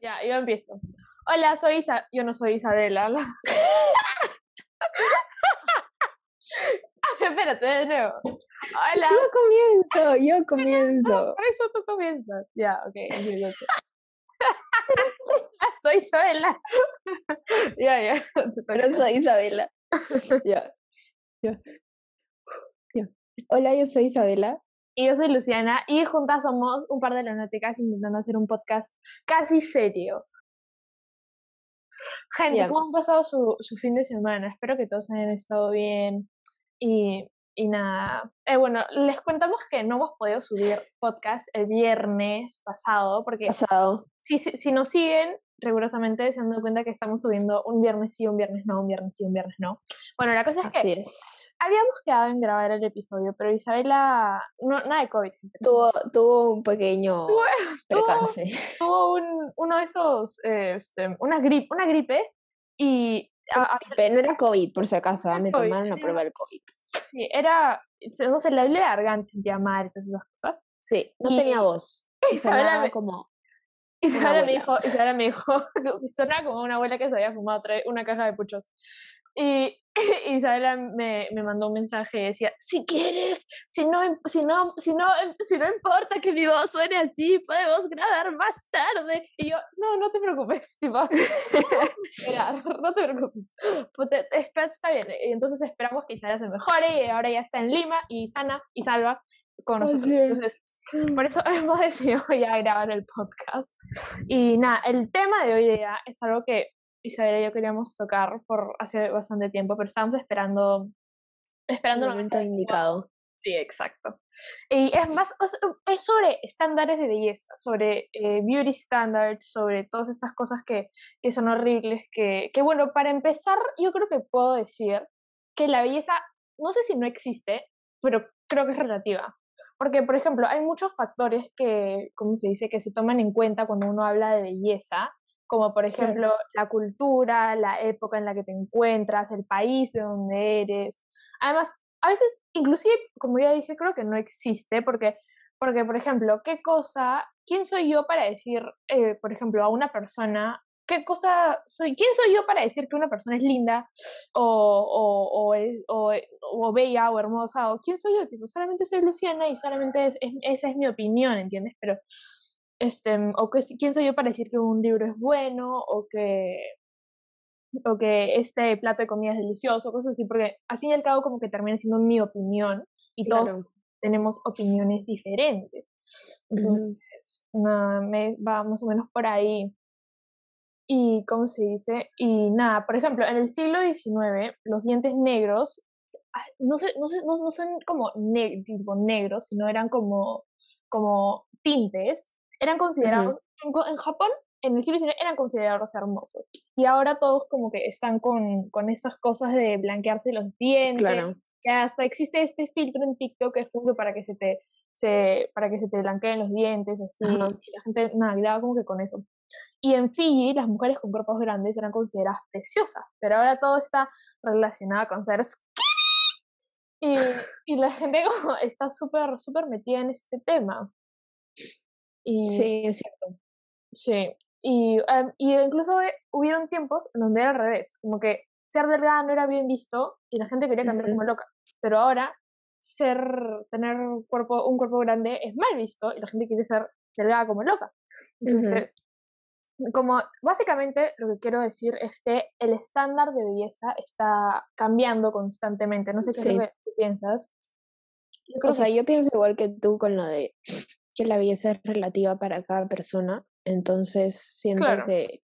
Ya, yo empiezo. Hola, soy Isa. Yo no soy Isabela. Espérate, de nuevo. Hola. Yo comienzo, yo comienzo. Por eso tú comienzas. Ya, ok. empiezo. soy Isabela. ya, ya. Pero soy Isabela. Ya. Ya. Ya. Hola, yo soy Isabela. Y yo soy Luciana y juntas somos un par de lunáticas intentando hacer un podcast casi serio. Gente. ¿cómo han pasado su, su fin de semana? Espero que todos hayan estado bien. Y, y nada. Eh, bueno, les contamos que no hemos podido subir podcast el viernes pasado porque Pasado. si, si, si nos siguen rigurosamente se han dado cuenta que estamos subiendo un viernes sí, un viernes no, un viernes sí, un viernes no. Bueno, la cosa es que es. habíamos quedado en grabar el episodio, pero Isabela, no, nada de COVID. Tuvo, tuvo un pequeño tuvo- percance. tuvo un, uno de esos, eh, este, una, gripe, una gripe y a- no era COVID, por si acaso. Me COVID, tomaron la sí. prueba del COVID. sí, era, no sé, la garganta, sentía mal y todas esas cosas. Sí, no Y- tenía voz. Isabela me- como. Isabela me dijo, Isabela me dijo, sonaba como una abuela que se había fumado una caja de puchos. Y Isabela me, me mandó un mensaje y decía, si quieres, si no, im- si no, si no, im- si no importa que mi voz suene así, podemos grabar más tarde. Y yo, no, no te preocupes, tipo, espera, no te preocupes. Pues está bien. Y entonces esperamos que Isabela se mejore y ahora ya está en Lima y sana y salva con nosotros. Entonces, por eso hemos decidido ya grabar el podcast. Y nada, el tema de hoy día es algo que Isabel y yo queríamos tocar por hace bastante tiempo, pero estábamos esperando esperando El momento indicado. Sí, exacto. Y es más, es sobre estándares de belleza, sobre eh, beauty standards, sobre todas estas cosas que, que son horribles, que, que bueno, para empezar, yo creo que puedo decir que la belleza, no sé si no existe, pero creo que es relativa. Porque, por ejemplo, hay muchos factores que, ¿cómo se dice?, que se toman en cuenta cuando uno habla de belleza, como por ejemplo la cultura, la época en la que te encuentras, el país de donde eres. Además, a veces, inclusive, como ya dije, creo que no existe, porque, porque por ejemplo, ¿qué cosa, quién soy yo para decir, eh, por ejemplo, a una persona, qué cosa soy, quién soy yo para decir que una persona es linda o, o, o, o bella o hermosa, o quién soy yo, tipo, solamente soy Luciana y solamente es- es- esa es mi opinión, ¿entiendes? Pero, este, o que, quién soy yo para decir que un libro es bueno, o que, o que este plato de comida es delicioso, cosas así, porque al fin y al cabo como que termina siendo mi opinión y todos tenemos opiniones diferentes. Entonces, nada, me va más o menos por ahí. Y, ¿cómo se dice? Y nada, por ejemplo, en el siglo XIX, los dientes negros, ah, no, sé, no, sé, no, no son como ne- tipo negros, sino eran como, como tintes, eran considerados, en, co- en Japón, en el siglo XIX, eran considerados hermosos. Y ahora todos como que están con, con estas cosas de blanquearse los dientes, Claro. que hasta existe este filtro en TikTok que es como que para que se te se, para que se te blanqueen los dientes, así, Ajá. y la gente nada, quedaba como que con eso. Y en Fiji, las mujeres con cuerpos grandes eran consideradas preciosas, pero ahora todo está relacionado con ser skinny. Y, y la gente como está súper, súper metida en este tema. Y, Sí, es cierto. Sí, y, em, y incluso eh, hubieron tiempos en donde era al revés, como que ser delgada no era bien visto y la gente quería cambiar Ujú. como loca, pero ahora ser, tener un cuerpo, un cuerpo grande es mal visto y la gente quiere ser delgada como loca. Entonces, como básicamente lo que quiero decir es que el estándar de belleza está cambiando constantemente, no sé qué es Sí. lo que tú piensas. Yo O sea, que yo pienso igual que tú con lo de que la belleza es relativa para cada persona. Entonces siento Claro. que.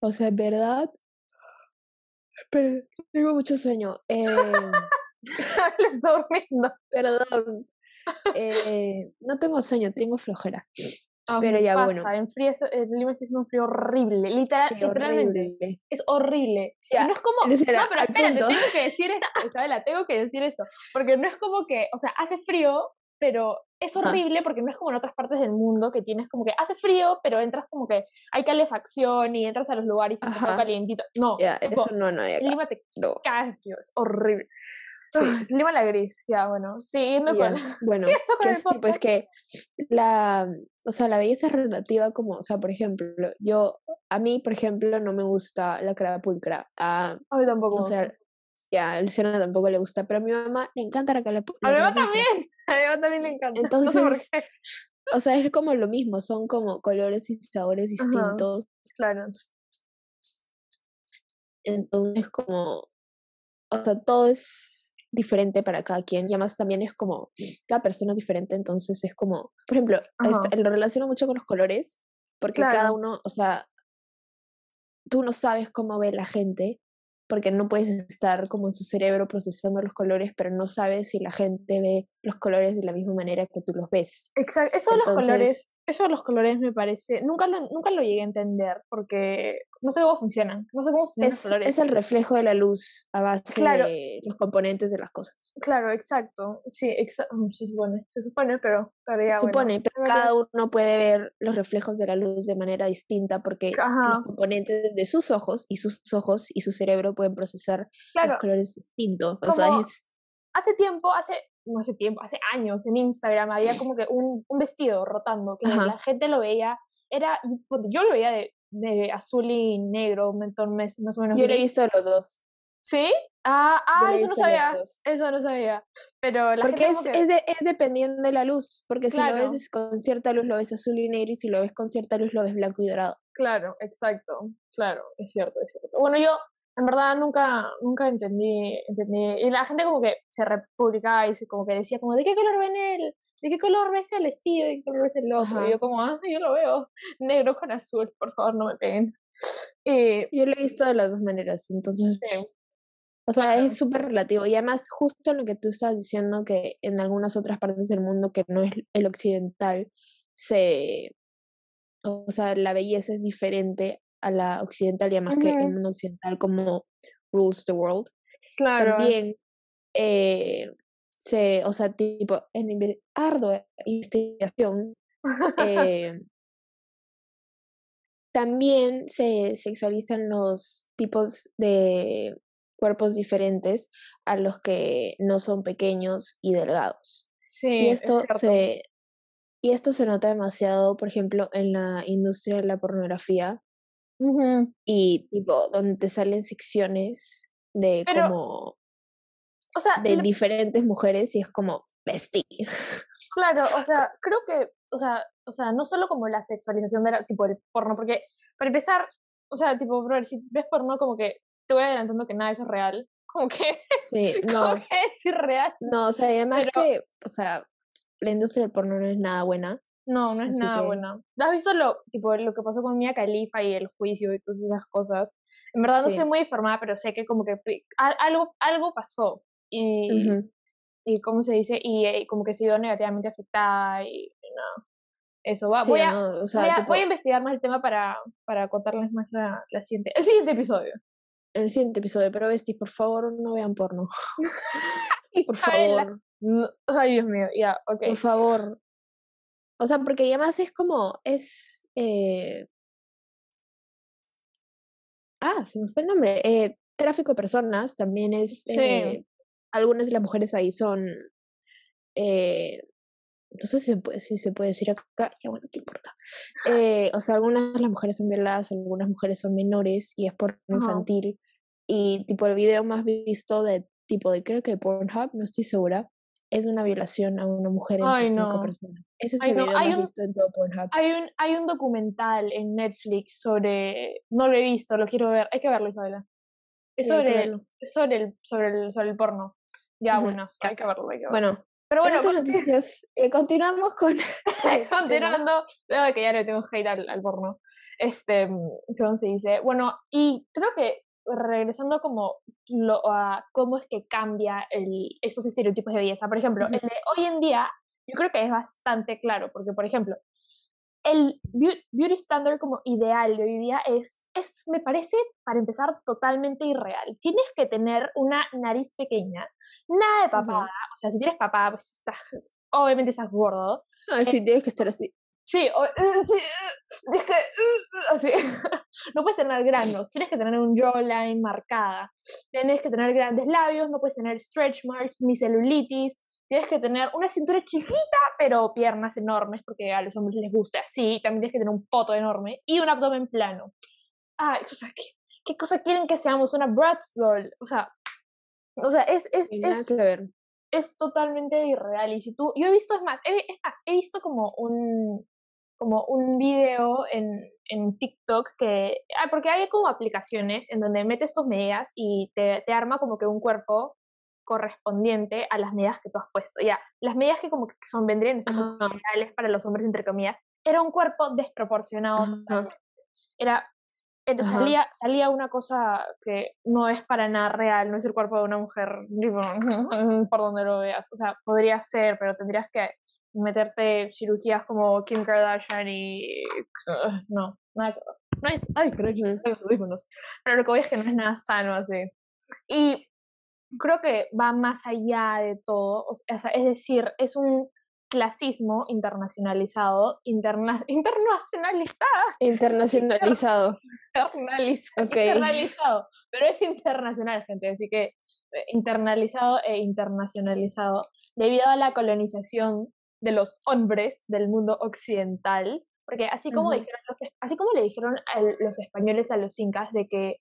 O sea, en verdad. Pero tengo mucho sueño. Eh, durmiendo. perdón. Eh, no tengo sueño, tengo flojera. Ah, Pero ya, pasa, bueno. En frío, en Lima está haciendo un frío horrible, literal, Qué literalmente. horrible. Es horrible. Y Ya, no es como. No, pero espérate, punto. tengo que decir esto, Isabela, tengo que decir esto. Porque no es como que, o sea, hace frío, pero es horrible porque no es como en otras partes del mundo que tienes como que hace frío, pero entras como que hay calefacción y entras a los lugares y está calientito. No, tipo, eso no, no hay acá. Lima te No. es horrible. Lima la gris, ya, bueno. Siguiendo con. Bueno, que es tipo, es que la. O sea, la belleza es relativa, como, o sea, por ejemplo, yo. A mí, por ejemplo, no me gusta la cara pulcra. A, a mí tampoco. O sea, ya, a Luciana tampoco le gusta, pero a mi mamá le encanta la cara pulcra. A mi mamá también. A mamá también le encanta. Entonces. No sé por qué. O sea, es como lo mismo, son como colores y sabores distintos. claro. Entonces, como, o sea, todo es diferente para cada quien y además también es como, cada persona es diferente, entonces es como, por ejemplo, este, lo relaciono mucho con los colores, porque cada uno, o sea, tú no sabes cómo ve la gente, porque no puedes estar como en su cerebro procesando los colores, pero no sabes si la gente ve los colores de la misma manera que tú los ves. Exacto, eso de los colores, eso de los colores me parece, nunca lo, nunca lo llegué a entender, porque no sé cómo funcionan, no sé cómo funcionan es, los colores. Es el reflejo de la luz a base de los componentes de las cosas. Claro, exacto, sí, exacto, mm, se supone, se supone, pero todavía, Se supone, pero cada uno puede ver los reflejos de la luz de manera distinta porque los componentes de sus ojos y sus ojos y su cerebro pueden procesar los colores distintos. O sea, es... Hace tiempo, hace no hace tiempo, hace años en Instagram había como que un, un vestido rotando, que la gente lo veía, era, yo lo veía de, de azul y negro, más, más o menos. Yo lo he visto de los dos. ¿Sí? Ah, ah eso no sabía. Eso no sabía. Pero la porque es, es, es, dependiendo de la luz. Porque si lo ves con cierta luz lo ves azul y negro y si lo ves con cierta luz lo ves blanco y dorado. Claro, exacto. Claro, es cierto, es cierto. Bueno, yo en verdad nunca, nunca entendí, entendí. Y la gente como que se republicaba y se como que decía como, ¿de qué color ven él? ¿De qué color ves el vestido? ¿De qué color ves el otro? Y yo como, ah, yo lo veo negro con azul, por favor, no me peguen. yo lo he visto de las dos maneras, entonces... O sea, es súper relativo. Y además, justo lo que tú estás diciendo, que en algunas otras partes del mundo que no es el occidental, se... O sea, la belleza es diferente a la occidental y además que el mundo occidental como rules the world. Claro. También eh, se, o sea, tipo, en ardua investigación, eh, también se sexualizan los tipos de cuerpos diferentes a los que no son pequeños y delgados. Sí, y esto se y esto se nota demasiado, por ejemplo, en la industria de la pornografía, y tipo, donde te salen secciones de como. O sea, de diferentes mujeres y es como bestie. Claro, o sea, creo que, o sea, o sea, no solo como la sexualización de la, tipo el porno, porque para empezar, o sea, tipo, ver si ves porno, como que te voy adelantando que nada de eso es real. Como que. Sí, no. que es irreal. No, o sea, además que, o sea, la industria del porno no es nada buena. No, no es nada buena. ¿Has visto lo, tipo, lo que pasó con Mia Khalifa y el juicio y todas esas cosas? En verdad no soy muy informada, pero sé que como que algo, algo pasó. Y, y ¿cómo se dice? Y, eh, como que se vio negativamente afectada y, no. Eso, va, voy, a, voy, a, investigar más el tema para, para contarles más la, la siguiente, el siguiente episodio. El siguiente episodio, pero Besti, por favor, no vean porno. por favor. Ay, Dios mío, ya, ok. Por favor, o sea, porque además es como, es... Eh... Ah, se me fue el nombre. Eh, tráfico de personas también es... Sí. Eh, algunas de las mujeres ahí son... Eh, no sé si se puede, si se puede decir acá, ya bueno, ¿qué importa? O sea, algunas de las mujeres son violadas, algunas mujeres son menores y es por infantil. Y tipo el video más visto de tipo de creo que Pornhub, no estoy segura, es una violación a una mujer entre cinco personas. Ese es el video hay un, visto en todo Pornhub. Hay un, hay un documental en Netflix sobre, no lo he visto, lo quiero ver, hay que verlo Isabela. Es sobre, el, sobre, el, sobre, el, sobre el porno. Ya, bueno, hay que verlo, hay que verlo. Bueno, pero bueno, noticias, eh, continuamos con... Continuando, que ya le tengo hate al, al porno. Este, ¿cómo se dice? Bueno, y creo que regresando como lo, a cómo es que cambia el, esos estereotipos de belleza. Por ejemplo, el de hoy en día, yo creo que es bastante claro, porque por ejemplo, el beauty standard como ideal de hoy día es, es, me parece, para empezar, totalmente irreal. Tienes que tener una nariz pequeña, nada de papada, o sea, si tienes papada, pues estás, obviamente estás gordo. Ah, sí, tienes que estar así. Sí, o, sí, es que, así. no puedes tener granos, tienes que tener un jawline marcada, tienes que tener grandes labios, no puedes tener stretch marks ni celulitis, tienes que tener una cintura chiquita, pero piernas enormes, porque a los hombres les gusta así, también tienes que tener un poto enorme y un abdomen plano. Ay, o sea, ¿qué, qué cosa quieren que seamos? Una Bratz doll, o sea, o sea, es, es, es, es totalmente irreal. Y si tú, yo he visto, es más, he, es más, he visto como un, como un video en, en TikTok que, ah, porque hay como aplicaciones en donde metes tus medidas y te, te arma como que un cuerpo correspondiente a las medidas que tú has puesto. Ya, las medidas que como que son vendrían son reales para los hombres, entre comillas, era un cuerpo desproporcionado. Era, salía, salía una cosa que no es para nada real, no es el cuerpo de una mujer, por donde lo veas. O sea, podría ser, pero tendrías que meterte cirugías como Kim Kardashian y... no, nada No es... Ay, pero Pero lo que voy es que no es nada sano así. Y creo que va más allá de todo, es decir, es un clasismo internacionalizado, interna, internacionalizada. Internacionalizado. Internacionalizado. Pero es internacional, gente, así que eh, internalizado e internacionalizado debido a la colonización de los hombres del mundo occidental, porque así como, dijeron así como le dijeron a los españoles a los incas de que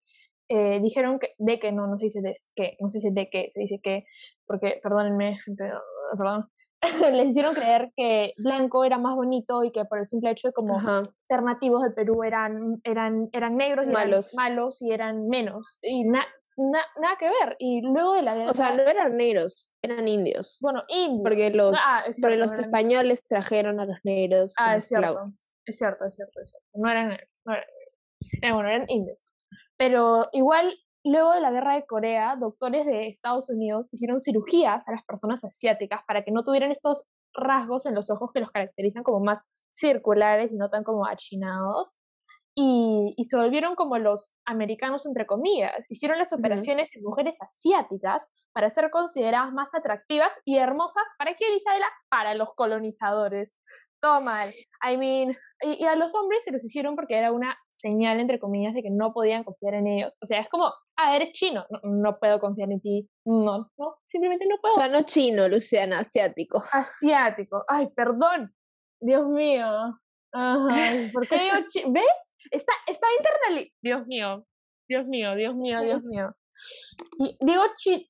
eh, dijeron que, de que no, no se dice de que, no se dice de que, se dice que, porque, perdónenme, gente, perdón, les hicieron creer que blanco era más bonito y que por el simple hecho de como ser nativos del Perú eran, eran, eran negros y malos. Eran malos y eran menos. Y nada que ver. Y luego de la guerra... O sea, no eran negros, eran indios. Bueno, indios. Porque los, ah, los españoles trajeron a los negros. Ah, es cierto. es cierto. Es cierto, es cierto, No eran negros, no eran negros. Eh, bueno, eran indios. Pero igual, luego de la guerra de Corea, doctores de Estados Unidos hicieron cirugías a las personas asiáticas para que no tuvieran estos rasgos en los ojos que los caracterizan como más circulares y no tan como achinados. Y, y, se volvieron como los americanos, entre comillas. Hicieron las operaciones en mujeres asiáticas para ser consideradas más atractivas y hermosas. ¿Para quién, Isabela? Para los colonizadores todo mal. I mean, y, a los hombres se los hicieron porque era una señal, entre comillas, de que no podían confiar en ellos. O sea, es como, ah, eres chino, no, puedo confiar en ti. No, no, simplemente no puedo. O sea, no chino, Luciana, asiático. Asiático. Ay, perdón. Dios mío. Ajá. ¿Por qué digo chino? ¿Ves? Está, está. Dios mío. Dios mío, Dios mío, Dios mío. Y digo chino.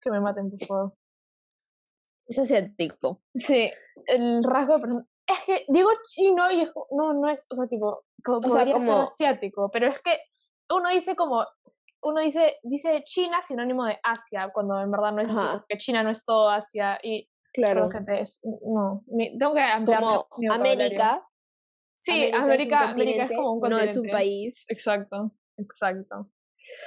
Que me maten, por favor. Es asiático. Sí, el rasgo de Es que digo chino y es, no, no es, o sea, tipo, o sea, como... ser asiático, pero es que uno dice como, uno dice, dice China sinónimo de Asia, cuando en verdad no es así, porque China no es todo Asia y claro. gente es, no, tengo que ampliar como América. Sí, América, América, es, como un continente. No es un país. Exacto, exacto.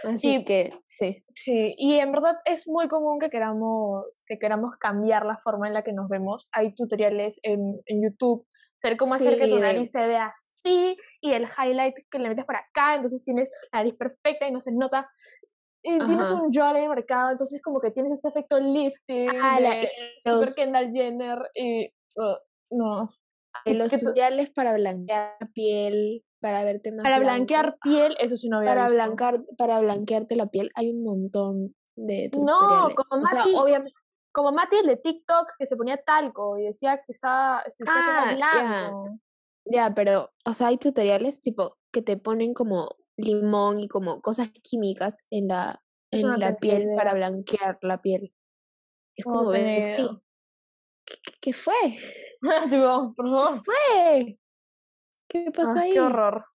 Así que sí. Sí, y en verdad es muy común que queramos, que queramos cambiar la forma en la que nos vemos. Hay tutoriales en, en YouTube, ser cómo hacer que tu nariz se vea así y el highlight que le metes para acá, entonces tienes la nariz perfecta y no se nota. Y tienes un jawline marcado, entonces como que tienes este efecto lifting ah, de Super Kendall Jenner y uh, no. Los tutoriales para blanquear la piel, para verte más Para blanquear piel, eso sí no había para visto. Blancar, para blanquearte la piel hay un montón de tutoriales. No, como Mati, obviamente, como Mati el de TikTok que se ponía talco y decía que estaba, ah, blanco. Ya, pero, o sea, hay tutoriales tipo que te ponen como limón y como cosas químicas en la, en la piel para blanquear la piel. Es como, ver, sí. ¿Qué, ¿Qué, fue? tipo, por favor. ¿Qué fue? ¿Qué pasó ahí? Qué horror.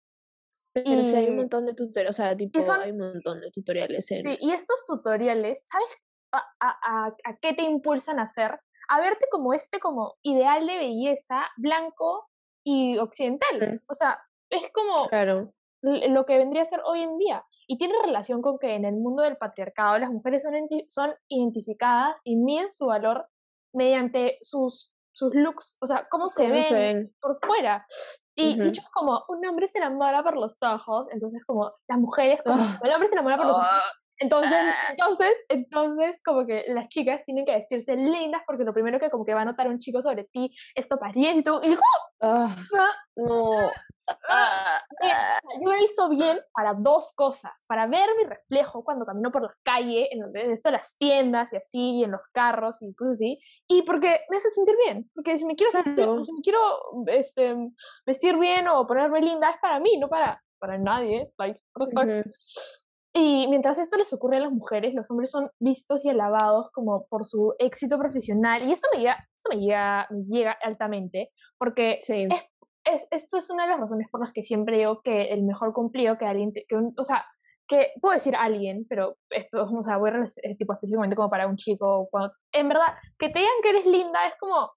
Pero sí, hay un montón de tutoriales, o sea, tipo, hay un montón de tutoriales. En... Sí, y estos tutoriales, ¿sabes a, a, a, qué te impulsan a hacer? A verte como este, como ideal de belleza, blanco y occidental. O sea, es como claro. lo que vendría a ser hoy en día. Y tiene relación con que en el mundo del patriarcado las mujeres son, son identificadas y miden su valor mediante sus, sus looks, o sea, cómo, se, ven se, ven por fuera. Y dicho como un hombre se enamora por los ojos, entonces como las mujeres, como ah. el hombre se enamora por los ojos. Ah. Entonces, ah. entonces, entonces, como que las chicas tienen que vestirse lindas porque lo primero que como que va a notar un chico sobre ti es tu apariencia y tú, y, no. Yo he visto bien para dos cosas, para ver mi reflejo cuando camino por la calle, en donde esto las tiendas y así, y en los carros y cosas así, y porque me hace sentir bien, porque si me quiero sentir, si me quiero este, vestir bien o ponerme linda es para mí, no para, para nadie, like, what the fuck. Y mientras esto les ocurre a las mujeres, los hombres son vistos y alabados como por su éxito profesional. Y esto me llega, esto me llega, me llega altamente, porque sí. es, esto es una de las razones por las que siempre digo que el mejor cumplido que alguien, que o sea, que puedo decir alguien, pero o sea, voy a tipo específicamente como para un chico, cuando, en verdad, que te digan que eres linda es como,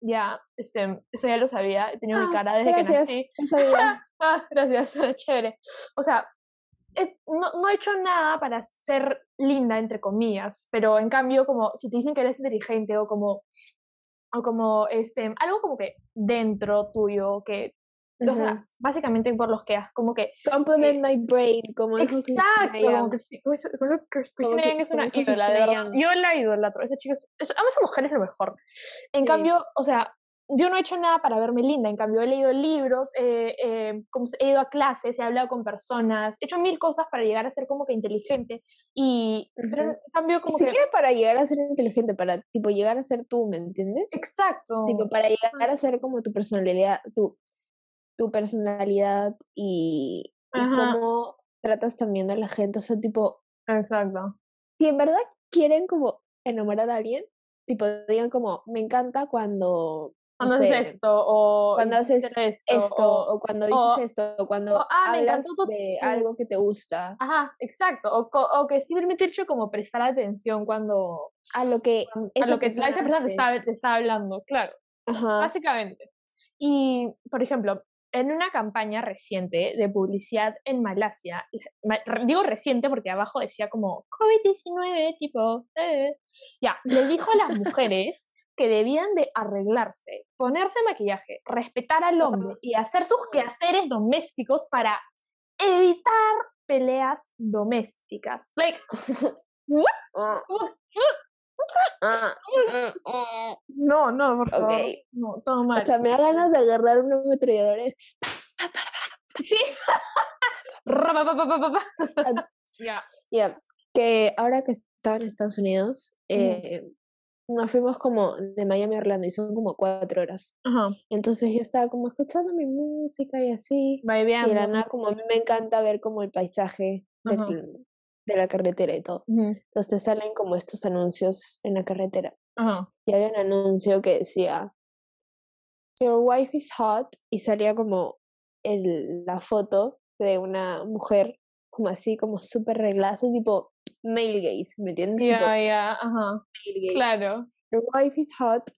ya, este, eso ya lo sabía, he tenido mi ah, cara desde que nací. ah, gracias, chévere. O sea, no, no, he hecho nada para ser linda, entre comillas, pero en cambio, como si te dicen que eres inteligente o como, o como este, algo como que dentro tuyo, que, o sea, básicamente por los que has como que... Compliment my brain, como Exacto, como que Cristina es una ídola, de verdad. Yo la idolatro, esa chica, es, a esa mujer es lo mejor. En cambio, o sea, yo no he hecho nada para verme linda, en cambio he leído libros, eh, eh, he ido a clases, he hablado con personas, he hecho mil cosas para llegar a ser como que inteligente y en cambio como que... siquiera para llegar a ser inteligente, para tipo llegar a ser tú, ¿me entiendes? Exacto. Tipo para llegar a ser como tu personalidad, tu, tu personalidad y, y cómo tratas también a la gente, o sea, tipo... Exacto. Si en verdad quieren como enamorar a alguien, tipo digan como, me encanta cuando cuando haces esto, o cuando haces esto, o, cuando dices esto, o cuando ah, hablas de algo que te gusta. Ajá, exacto. O, o que simplemente hecho como prestar atención cuando... A lo que a lo que esa persona te está, te está, hablando, claro. Ajá. Básicamente. Y, por ejemplo, en una campaña reciente de publicidad en Malasia, digo reciente porque abajo decía como COVID-19, tipo, eh, ya, le dijo a las mujeres que debían de arreglarse, ponerse maquillaje, respetar al hombre y hacer sus quehaceres domésticos para evitar peleas domésticas. Like, No, no, por favor. No, todo mal. O sea, me da ganas de agarrar unos metralladores. Sí. Ya. Ya. Que ahora que estaba en Estados Unidos, eh, nos fuimos como de Miami a Orlando y son como cuatro horas. Entonces yo estaba como escuchando mi música y así. Y era nada, como a mí me encanta ver como el paisaje de la carretera y todo. Entonces salen como estos anuncios en la carretera. Y había un anuncio que decía, Your wife is hot y salía como el, la foto de una mujer como así, como súper reglazo, tipo male gaze, ¿me entiendes? Ya, ya, ajá. Claro. Your wife is hot,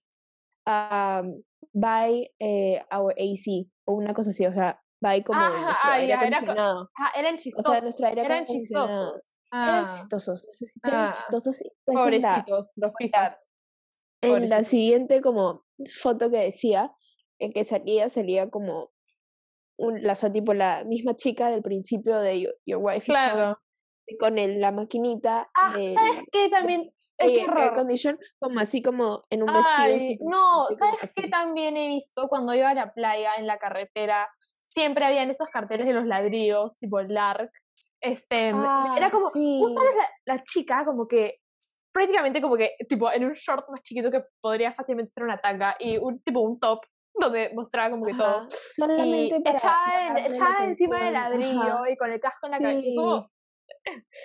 um, buy eh, our AC, o una cosa así, o sea, buy como nuestro aire acondicionado. Era, eran chistosos. O sea, nuestro aire eran chistosos. Eran chistosos. Eran ah. chistosos. Pues Pobrecitos, los fijas. En la siguiente como foto que decía, en que salía, salía como un, la, tipo la misma chica del principio de Your, your Wife is Hot con el, la maquinita. Ah, ¿sabes qué? También. Es air condition, como así como en un vestido. no, ¿sabes qué también he visto cuando iba a la playa en la carretera? Siempre habían esos carteles de los ladrillos, tipo Lark. Este, ah, era como, sí. la, la, chica como que prácticamente como que tipo en un short más chiquito que podría fácilmente ser una tanga y un tipo un top donde mostraba como que todo. Solamente y echaba, encima del ladrillo y con el casco en la cabeza.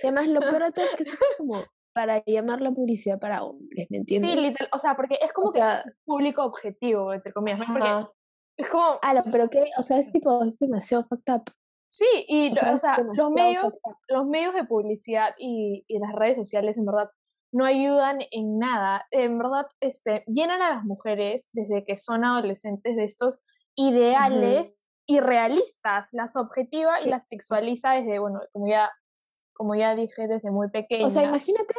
Y además lo peor de todo es que es como para llamar la publicidad para hombres, ¿me entiendes? Sí, literal, o sea, porque es como que es público objetivo, entre comillas, ¿no? Porque es como... Ah, pero que, o sea, es tipo, es demasiado fucked up. Sí, y o sea, los, medios, los medios de publicidad y, y, las redes sociales, en verdad, no ayudan en nada. En verdad, este, llenan a las mujeres desde que son adolescentes de estos ideales irrealistas, las objetiva y las sexualiza desde, bueno, como ya como ya dije, desde muy pequeña. O sea, imagínate.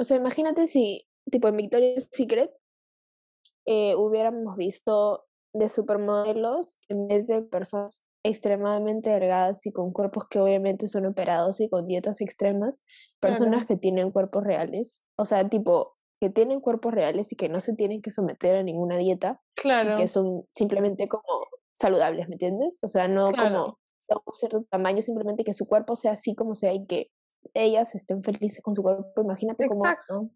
O sea, imagínate si, tipo, en Victoria's Secret eh, hubiéramos visto de supermodelos en vez de personas extremadamente delgadas y con cuerpos que obviamente son operados y con dietas extremas, personas que tienen cuerpos reales, o sea, tipo, que tienen cuerpos reales y que no se tienen que someter a ninguna dieta, claro. y que son simplemente como saludables, ¿me entiendes? O sea, no como a un cierto tamaño, simplemente que su cuerpo sea así como sea y que ellas estén felices con su cuerpo. Imagínate cómo.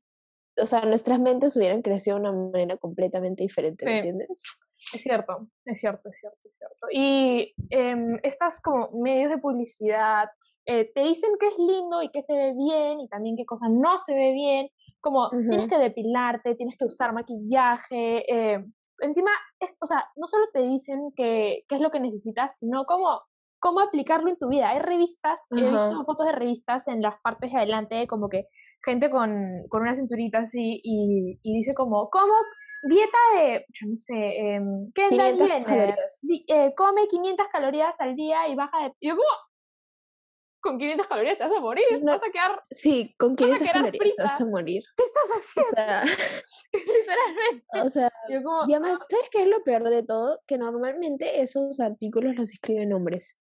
O sea, nuestras mentes hubieran crecido de una manera completamente diferente, ¿me entiendes? Es cierto, es cierto, es cierto, es cierto. Y eh, estas como medios de publicidad eh, te dicen que es lindo y que se ve bien y también qué cosa no se ve bien, como tienes que depilarte, tienes que usar maquillaje, eh, encima, o sea, no solo te dicen qué es lo que necesitas, sino cómo, cómo aplicarlo en tu vida. Hay revistas, he visto fotos de revistas en las partes de adelante, como que gente con, con una cinturita así y, y dice como, ¿cómo dieta de, yo no sé, eh, ¿qué es eh, come 500 calorías al día y baja de... Yo como, con 500 calorías te vas a morir, no, vas a quedar... Sí, con 500 calorías te vas a morir. ¿Qué estás haciendo? O sea, Literalmente. O sea, y además, ¿sabes qué es lo peor de todo? Que normalmente esos artículos los escriben hombres.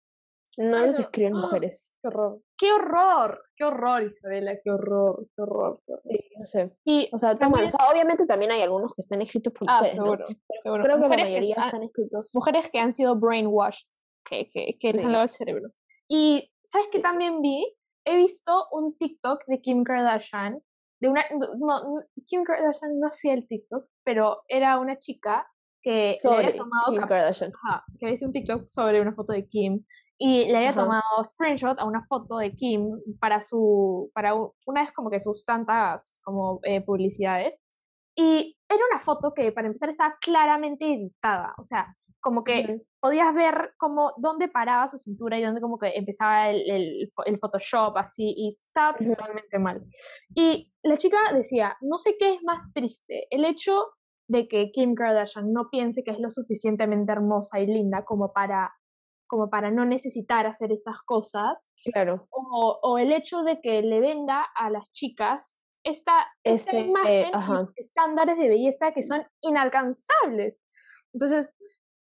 No los escriben ¡ah! mujeres. Qué horror. Qué horror. Qué horror, Isabela. Qué horror. Qué horror. Sí, no sé. Y o sea, obviamente también hay algunos que están escritos por ah, mujeres. Seguro, seguro. Creo que la mayoría están escritos. Mujeres que han sido brainwashed, que, que, que les han lavado el cerebro. Y, ¿sabes qué también vi? He visto un TikTok de Kim Kardashian. De una, no, Kim Kardashian no hacía el TikTok, pero era una chica que sobre había tomado Kim Kardashian. Ajá, que había un TikTok sobre una foto de Kim y le había tomado screenshot a una foto de Kim para su para una vez como que sus tantas como eh, publicidades y era una foto que para empezar estaba claramente editada o sea como que podías ver como dónde paraba su cintura y dónde como que empezaba el, el, el Photoshop así y estaba totalmente mal. Y la chica decía no sé qué es más triste el hecho de que Kim Kardashian no piense que es lo suficientemente hermosa y linda como para como para no necesitar hacer estas cosas. Claro. O, o el hecho de que le venda a las chicas esta, esta este, imagen, estándares de belleza que son inalcanzables. Entonces,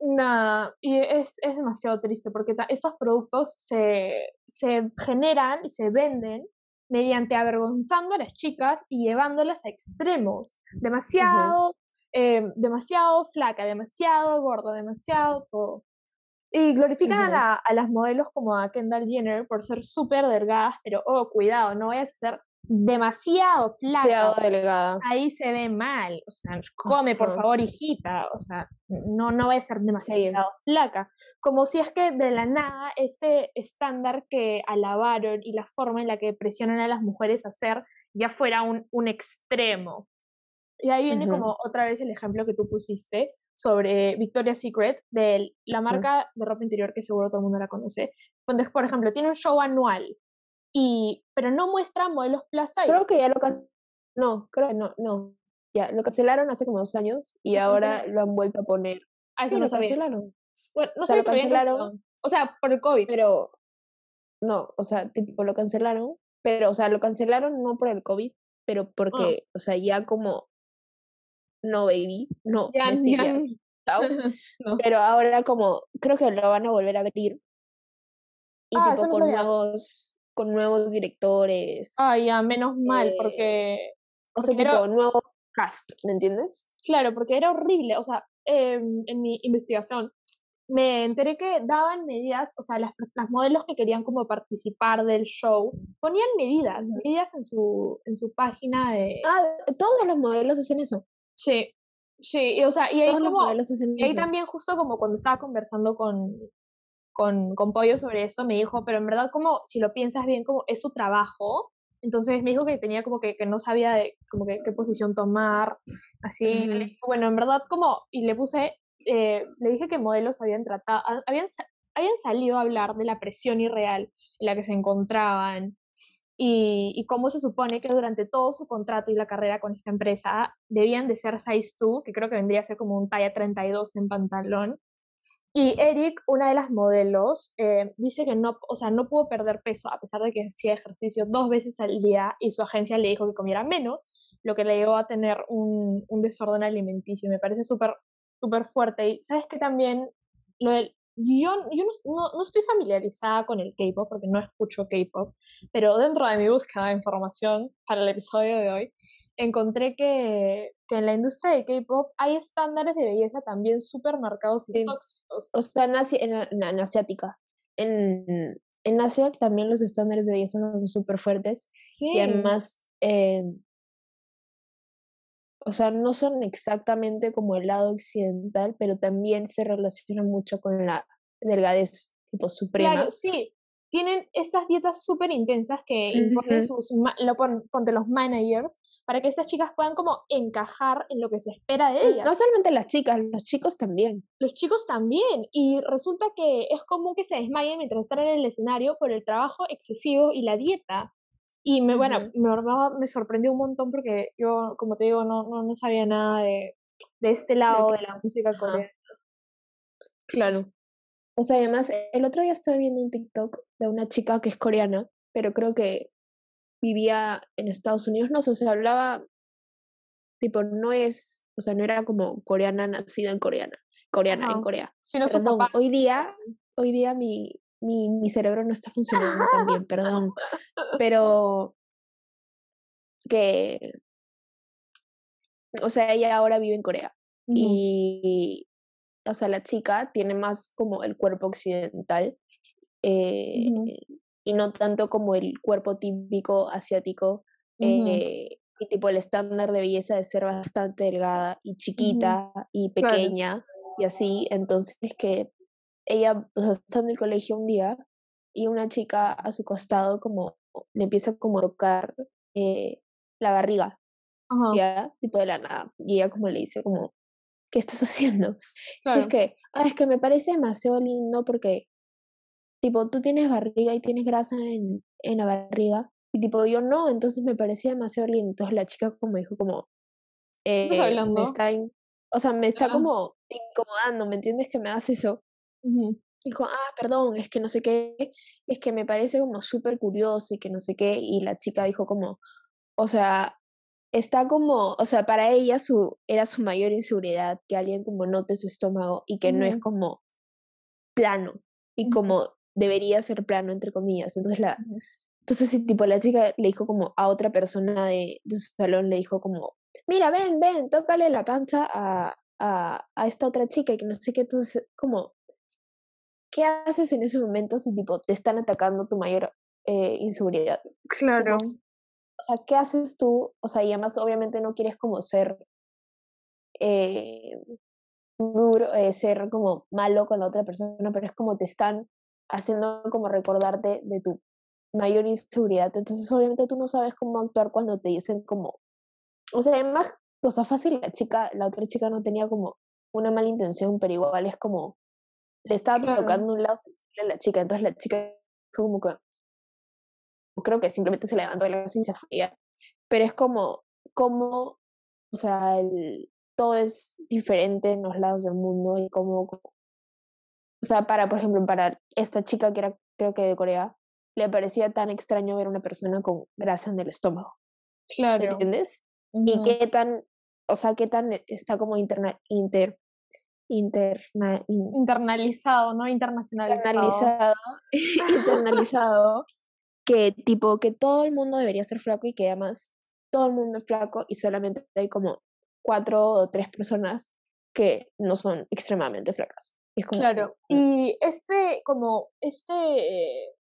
nada, y es, es demasiado triste porque estos productos se, se generan y se venden mediante avergonzando a las chicas y llevándolas a extremos. Demasiado, eh, demasiado flaca, demasiado gorda, demasiado todo. Y glorifican a, a, las modelos como a Kendall Jenner por ser súper delgadas, pero oh, cuidado, no vayas a ser demasiado flaca. Demasiado delgada. Ahí se ve mal. O sea, come, por favor, hijita. O sea, no, no vaya a ser demasiado flaca. Como si es que de la nada este estándar que alabaron y la forma en la que presionan a las mujeres a hacer ya fuera un, un extremo. Y ahí viene como otra vez el ejemplo que tú pusiste sobre Victoria's Secret, de la marca de ropa interior que seguro todo el mundo la conoce. Cuando, por ejemplo, tiene un show anual, y, pero no muestra modelos plus size. Creo que ya lo No, creo que no, no. Ya, lo cancelaron hace como dos años y ahora lo han vuelto a poner. Ah, eso no lo cancelaron. Bueno, no o sea, lo cancelaron. O sea, por el COVID. Pero, no, o sea, tipo, lo cancelaron, pero, o sea, lo cancelaron no por el COVID, pero ah. porque, o sea, ya como no baby, no, ya, Pero ahora como creo que lo van a volver a abrir y ah, tipo, con nuevos con nuevos directores. Ah, ya, menos mal, eh, porque o sea, tipo nuevo cast, ¿me entiendes? Claro, porque era horrible, o sea, em, en mi investigación me enteré que daban medidas, o sea, las, las modelos que querían como participar del show ponían medidas, medidas en su, en su página de... Ah, todos los modelos hacen eso. Sí, sí, y, o sea, y ahí, como, ahí también justo como cuando estaba conversando con, con, con Pollo sobre eso, me dijo, pero en verdad como si lo piensas bien, como es su trabajo, entonces me dijo que tenía como que, que no sabía de como que, qué posición tomar, así, bueno, en verdad como, y le puse, eh, le dije que modelos habían tratado, habían, habían salido a hablar de la presión irreal en la que se encontraban, y, cómo se supone que durante todo su contrato y la carrera con esta empresa debían de ser size 2, que creo que vendría a ser como un talla 32 en pantalón. Y Eric, una de las modelos, eh, dice que no, o sea, no pudo perder peso a pesar de que hacía ejercicio dos veces al día y su agencia le dijo que comiera menos, lo que le llevó a tener un, un desorden alimenticio. Me parece súper súper fuerte. Y sabes que también lo, yo, yo no, no, estoy familiarizada con el K-pop porque no escucho K-pop, pero dentro de mi búsqueda de información para el episodio de hoy, encontré que, que en la industria de K-pop hay estándares de belleza también súper marcados y tóxicos. O sea, en, en, asiática. En, en Asia también los estándares de belleza son súper fuertes. Sí. Y además, eh, o sea, no son exactamente como el lado occidental, pero también se relacionan mucho con la delgadez tipo suprema. Claro, sí tienen estas dietas súper intensas que imponen sus, lo ponte los managers para que estas chicas puedan como encajar en lo que se espera de ellas. No solamente las chicas, los chicos también. Los chicos también. Y resulta que es común que se desmayen mientras están en el escenario por el trabajo excesivo y la dieta. Y me, bueno, me sorprendió un montón porque yo, como te digo, no, no, no sabía nada de, de este lado de, la música coreana. Claro. O sea, además, el otro día estaba viendo un TikTok de una chica que es coreana, pero creo que vivía en Estados Unidos, no sé, o sea, hablaba, tipo, no es, o sea, no era como coreana nacida en coreana, coreana en Corea. Sino perdón, hoy día, hoy día mi, mi, mi cerebro no está funcionando tan bien, perdón, pero que, o sea, ella ahora vive en Corea. Y o sea, la chica tiene más como el cuerpo occidental eh, y no tanto como el cuerpo típico asiático. Eh, y tipo el estándar de belleza de ser bastante delgada y chiquita y pequeña y así. Entonces que ella, o sea, está en el colegio un día y una chica a su costado como le empieza como a tocar eh, la barriga. Ya, tipo de la nada. Y ella como le dice como, ¿qué estás haciendo? Es que, ah, es que me parece demasiado lindo porque, tipo, tú tienes barriga y tienes grasa en, en la barriga, y tipo, yo no, entonces me parecía demasiado lindo. Entonces la chica como dijo como, eh, ¿Estás hablando? Me está o sea, me está ah. como incomodando, ¿me entiendes que me hace eso? Dijo, ah, perdón, es que no sé qué, es que me parece como súper curioso y que no sé qué, y la chica dijo como, o sea, está como, o sea, para ella su, era su mayor inseguridad que alguien como note su estómago y que no es como plano y como debería ser plano, entre comillas. Entonces, la, entonces tipo, la chica le dijo como a otra persona de, de su salón, le dijo como, mira, ven, ven, tócale la panza a, a, a esta otra chica y que no sé qué. Entonces, como, ¿qué haces en ese momento si tipo te están atacando tu mayor eh, inseguridad? Claro o sea, ¿qué haces tú? O sea, y además obviamente no quieres como ser eh, duro, eh, ser como malo con la otra persona, pero es como te están haciendo como recordarte de tu mayor inseguridad. Entonces obviamente tú no sabes cómo actuar cuando te dicen como, o sea, además, o sea, fácil, la chica, la otra chica no tenía como una mala intención, pero igual es como, le estaba tocando un lado a la chica, entonces la chica como que, creo que simplemente se levantó de la casa y se fue. Pero es como, como, o sea, el, todo es diferente en los lados del mundo y como, o sea, para, por ejemplo, para esta chica que era, creo que de Corea, le parecía tan extraño ver a una persona con grasa en el estómago. Claro. ¿Entiendes? Y qué tan, o sea, qué tan está como interna, inter, interna, internalizado, ¿no? Internacionalizado. Internalizado, internalizado que tipo que todo el mundo debería ser flaco y que además todo el mundo es flaco y solamente hay como cuatro o tres personas que no son extremadamente flacas. Es como, claro, y este como, este,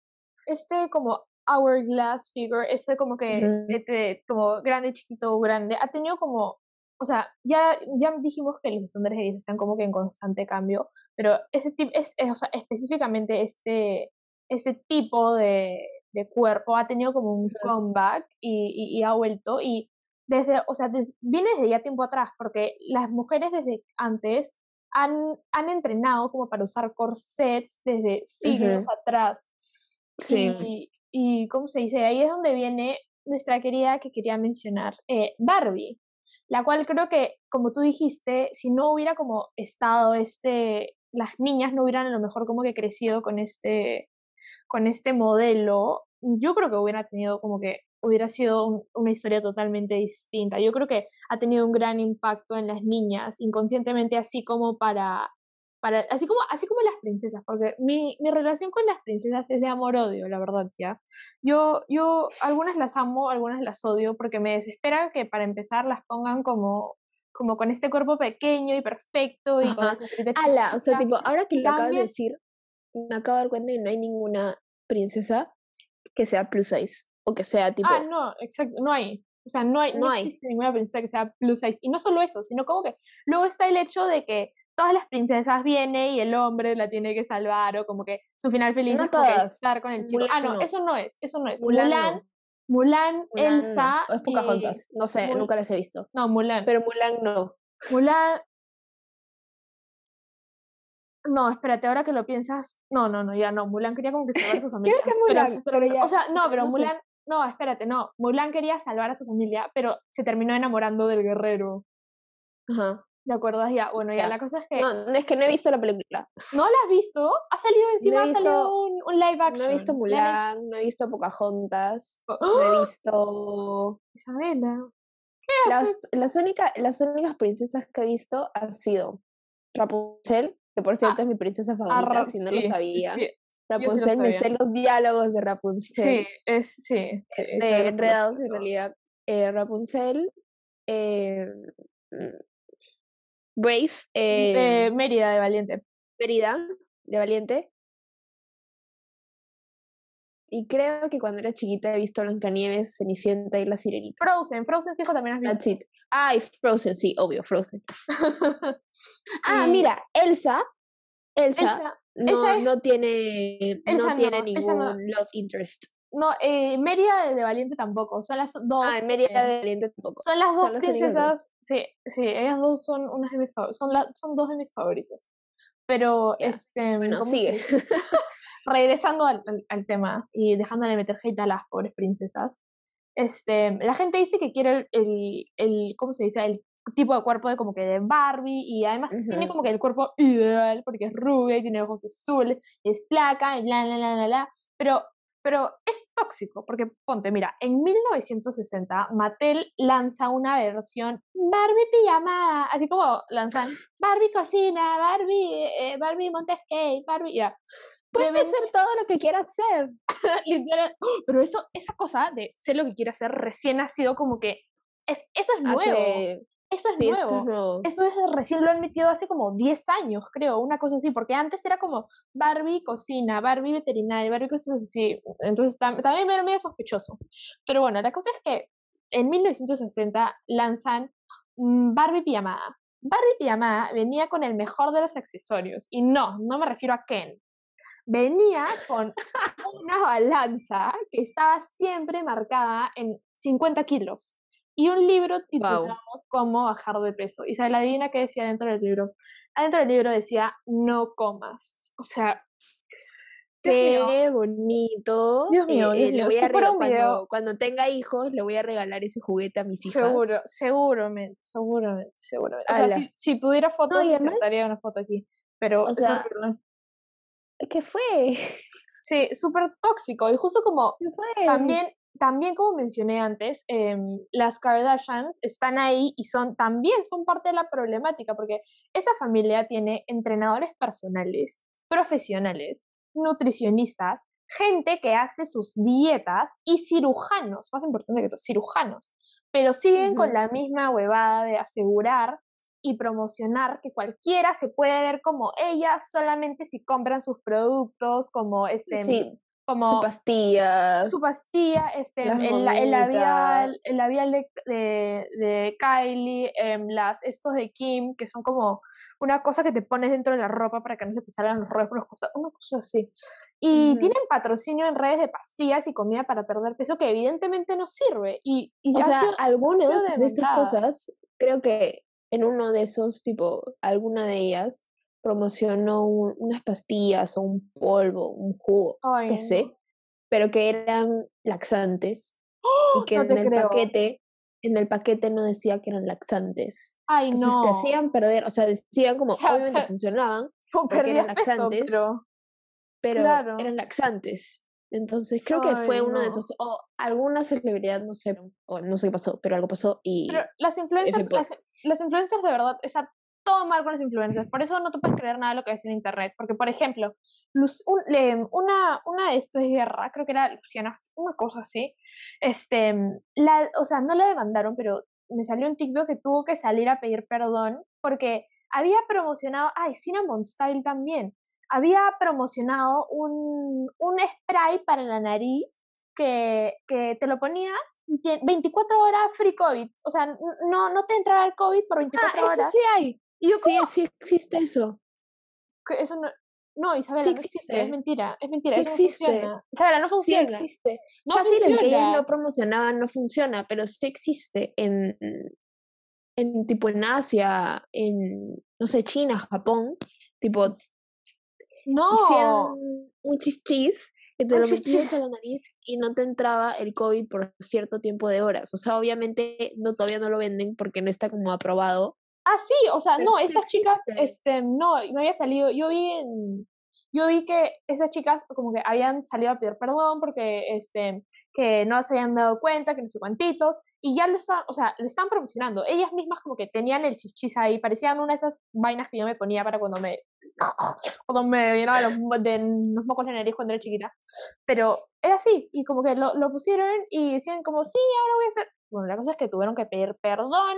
este como hourglass figure, este como que, este, como grande, chiquito, grande, ha tenido como, o sea, ya, ya dijimos que los estándares de están como que en constante cambio, pero ese tipo, es, o sea, específicamente este, este tipo de, de cuerpo ha tenido como un comeback y, y, ha vuelto y desde, o sea, viene desde ya tiempo atrás porque las mujeres desde antes han, han entrenado como para usar corsets desde siglos atrás. Sí. Y, y, ¿cómo se dice? Ahí es donde viene nuestra querida que quería mencionar, eh, Barbie, la cual creo que, como tú dijiste, si no hubiera como estado este, las niñas no hubieran a lo mejor como que crecido con este, con este modelo, yo creo que hubiera tenido como que hubiera sido una historia totalmente distinta. Yo creo que ha tenido un gran impacto en las niñas, inconscientemente, así como para, para así como, así como las princesas, porque mi, mi relación con las princesas es de amor-odio, la verdad, ya. Yo, yo algunas las amo, algunas las odio, porque me desespera que para empezar las pongan como como con este cuerpo pequeño y perfecto y con Ala, o sea, tipo, ahora que lo acabas de decir, me acabo de dar cuenta que no hay ninguna princesa que sea plus size o que sea tipo. Ah, no, exacto, no hay. O sea, no, hay, no, existe ninguna princesa que sea plus size. Y no solo eso, sino como que luego está el hecho de que todas las princesas vienen y el hombre la tiene que salvar o como que su final feliz es estar con el chico. ah, no, eso no es, eso no es. Mulan, Mulan, Elsa. O es Pocahontas, no sé, nunca las he visto. No, Mulan. Pero Mulan no. Mulan. No, espérate, ahora que lo piensas. No, no, no, ya no. Mulan quería como que salvar a su familia. Creo que Mulan, pero, ya, O sea, no, pero Mulan. No, espérate, no. Mulan quería salvar a su familia, pero se terminó enamorando del guerrero. Ajá. ¿De acuerdo? Ya, bueno, ya, la cosa es que... No, es que no he visto la película. ¿No la has visto? Ha salido encima, ha salido un, un, live action. No he visto Mulan, no he visto Pocahontas, ¡Oh! no he visto... Isabela, ¿qué las, Las, única, las únicas princesas que he visto han sido Rapunzel, que por cierto ah, es mi princesa favorita, si no lo sabía. Rapunzel, me sé los diálogos de Rapunzel. Sí, es, sí. de Enredados en realidad. Eh, Rapunzel, eh, Brave. Eh, Mérida de Valiente. Mérida de Valiente. Y creo que cuando era chiquita he visto Blancanieves, Cenicienta y La Sirenita. Frozen, Frozen fijo también has visto. That's it. Ay, Frozen, sí, obvio, Frozen. ah, mira, Elsa. Elsa, no, no tiene, no tiene ningún love interest. No, eh, Mérida de Valiente tampoco. Son las dos. Ah, Mérida de Valiente tampoco. Son las dos princesas. Sí, sí, ellas dos son unas de mis favoritas. Son, son dos de mis favoritas. Pero, este. Bueno, sigue. Regresando al, al, tema y dejándole meter hate a las pobres princesas. Este, la gente dice que quiere el, el, ¿cómo se dice? El tipo de cuerpo de como que de Barbie y además tiene como que el cuerpo ideal porque es rubia y tiene ojos azules es placa y bla bla bla bla bla pero pero es tóxico, porque ponte, mira, en 1960 Mattel lanza una versión Barbie pijamada, así como lanzan Barbie cocina, Barbie, eh, Barbie monta skate, Barbie, ya. Puede ser todo lo que quiera hacer. Literal. Pero eso, esa cosa de ser lo que quiere hacer recién ha sido como que es, eso es nuevo. Eso es, nuevo. Eso es recién lo han metido hace como 10 años, creo, una cosa así, porque antes era como Barbie cocina, Barbie veterinaria, Barbie cosas así. Entonces también me era medio sospechoso. Pero bueno, la cosa es que en 1960 lanzan mm, Barbie pijamada. Barbie pijamada venía con el mejor de los accesorios. Y no, no me refiero a Ken. Venía con una balanza que estaba siempre marcada en 50 kilos y un libro titulado Cómo bajar de peso. Y la adivina qué decía dentro del libro. Adentro del libro decía no comas. O sea, Qué bonito. Dios mío, eh, eh, cuando, cuando, tenga hijos, le voy a regalar ese juguete a mis hijas. Seguro, seguramente, seguramente, seguramente. O sea, si, si, pudiera fotos, no, insertaría una foto aquí. Pero, o sea, ¿qué fue? Sí, súper tóxico. Y justo como también también como mencioné antes, em, las Kardashians están ahí y son también son parte de la problemática porque esa familia tiene entrenadores personales, profesionales, nutricionistas, gente que hace sus dietas y cirujanos, más importante que todo, cirujanos, pero siguen con la misma huevada de asegurar y promocionar que cualquiera se puede ver como ellas solamente si compran sus productos como este como su pastilla. Su pastilla, este, el, labial, el labial de, de, Kylie, em, las, estos de Kim, que son como una cosa que te pones dentro de la ropa para que no se te salgan los rollos por los costados, una cosa así. Y tienen patrocinio en redes de pastillas y comida para perder peso que evidentemente no sirve. Y, y o sea, algunas de, de estas cosas, creo que en uno de esos, tipo, alguna de ellas, promocionó unas pastillas o un polvo, un jugo, qué sé, pero que eran laxantes y ¡Oh! que en el paquete en el paquete no decía que eran laxantes. Ay, Entonces te hacían perder, o sea, decían como, obviamente funcionaban, porque eran laxantes, pero, eran laxantes. Entonces creo que fue uno de esos, o alguna celebridad, no sé, o no sé qué pasó, pero algo pasó y... Pero las influencers, las, las influencers de verdad, esa todo mal con las influencias. Por eso no te puedes creer nada de lo que ves en internet. Porque, por ejemplo, una, una de esto de guerra, creo que era Luciana, una cosa así. Este, la, o sea, no la demandaron, pero me salió un TikTok que tuvo que salir a pedir perdón porque había promocionado, ay, Cinnamon Style también, había promocionado un, un spray para la nariz que, que, te lo ponías y 24 horas free COVID. O sea, no, no te entraba el COVID por 24 ah, horas. Eso sí hay. Y yo, sí, sí existe eso. eso no, no, Isabela, sí existe. es mentira, es mentira. Sí existe. No Isabela, no funciona. Sí existe. No Fácil funciona. el que ellas no promocionaban no funciona, pero sí existe en, en tipo en Asia, en, no sé, China, Japón, tipo... No. Hicieron un chichis que te lo metías a la nariz y no te entraba el COVID por cierto tiempo de horas. O sea, obviamente no, todavía no lo venden porque no está como aprobado. Ah, sí, o sea, no, estas chicas, este, no, no había salido, yo vi en, yo vi que esas chicas como que habían salido a pedir perdón porque, este, que no se habían dado cuenta, que no sé cuantitos, y ya lo están, o sea, lo están promocionando. Ellas mismas como que tenían el chichis ahí, parecían una de esas vainas que yo me ponía para cuando me, cuando me llenaba los, de los mocos de nariz cuando era chiquita. Pero era así, y como que lo, lo pusieron y decían como, sí, ahora voy a hacer... Bueno, la cosa es que tuvieron que pedir perdón,